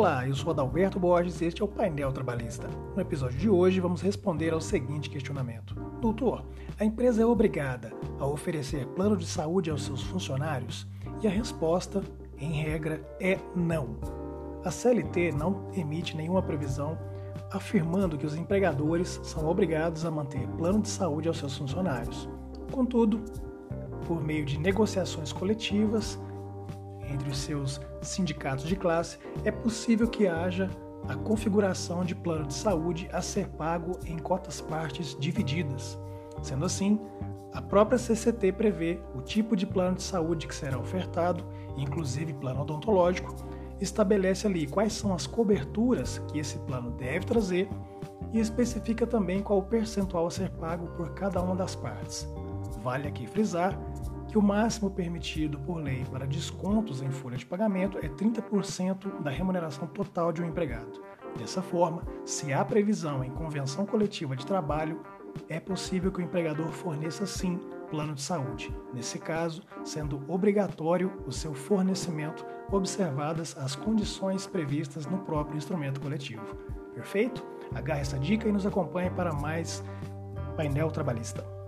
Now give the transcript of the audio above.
Olá, eu sou Adalberto Borges e este é o Painel Trabalhista. No episódio de hoje, vamos responder ao seguinte questionamento: Doutor, a empresa é obrigada a oferecer plano de saúde aos seus funcionários? E a resposta, em regra, é não. A CLT não emite nenhuma previsão afirmando que os empregadores são obrigados a manter plano de saúde aos seus funcionários. Contudo, por meio de negociações coletivas, entre os seus sindicatos de classe, é possível que haja a configuração de plano de saúde a ser pago em cotas partes divididas. Sendo assim, a própria CCT prevê o tipo de plano de saúde que será ofertado, inclusive plano odontológico, estabelece ali quais são as coberturas que esse plano deve trazer e especifica também qual o percentual a ser pago por cada uma das partes. Vale aqui frisar que o máximo permitido por lei para descontos em folha de pagamento é 30% da remuneração total de um empregado. Dessa forma, se há previsão em convenção coletiva de trabalho, é possível que o empregador forneça sim plano de saúde, nesse caso, sendo obrigatório o seu fornecimento, observadas as condições previstas no próprio instrumento coletivo. Perfeito? Agarre essa dica e nos acompanhe para mais painel trabalhista.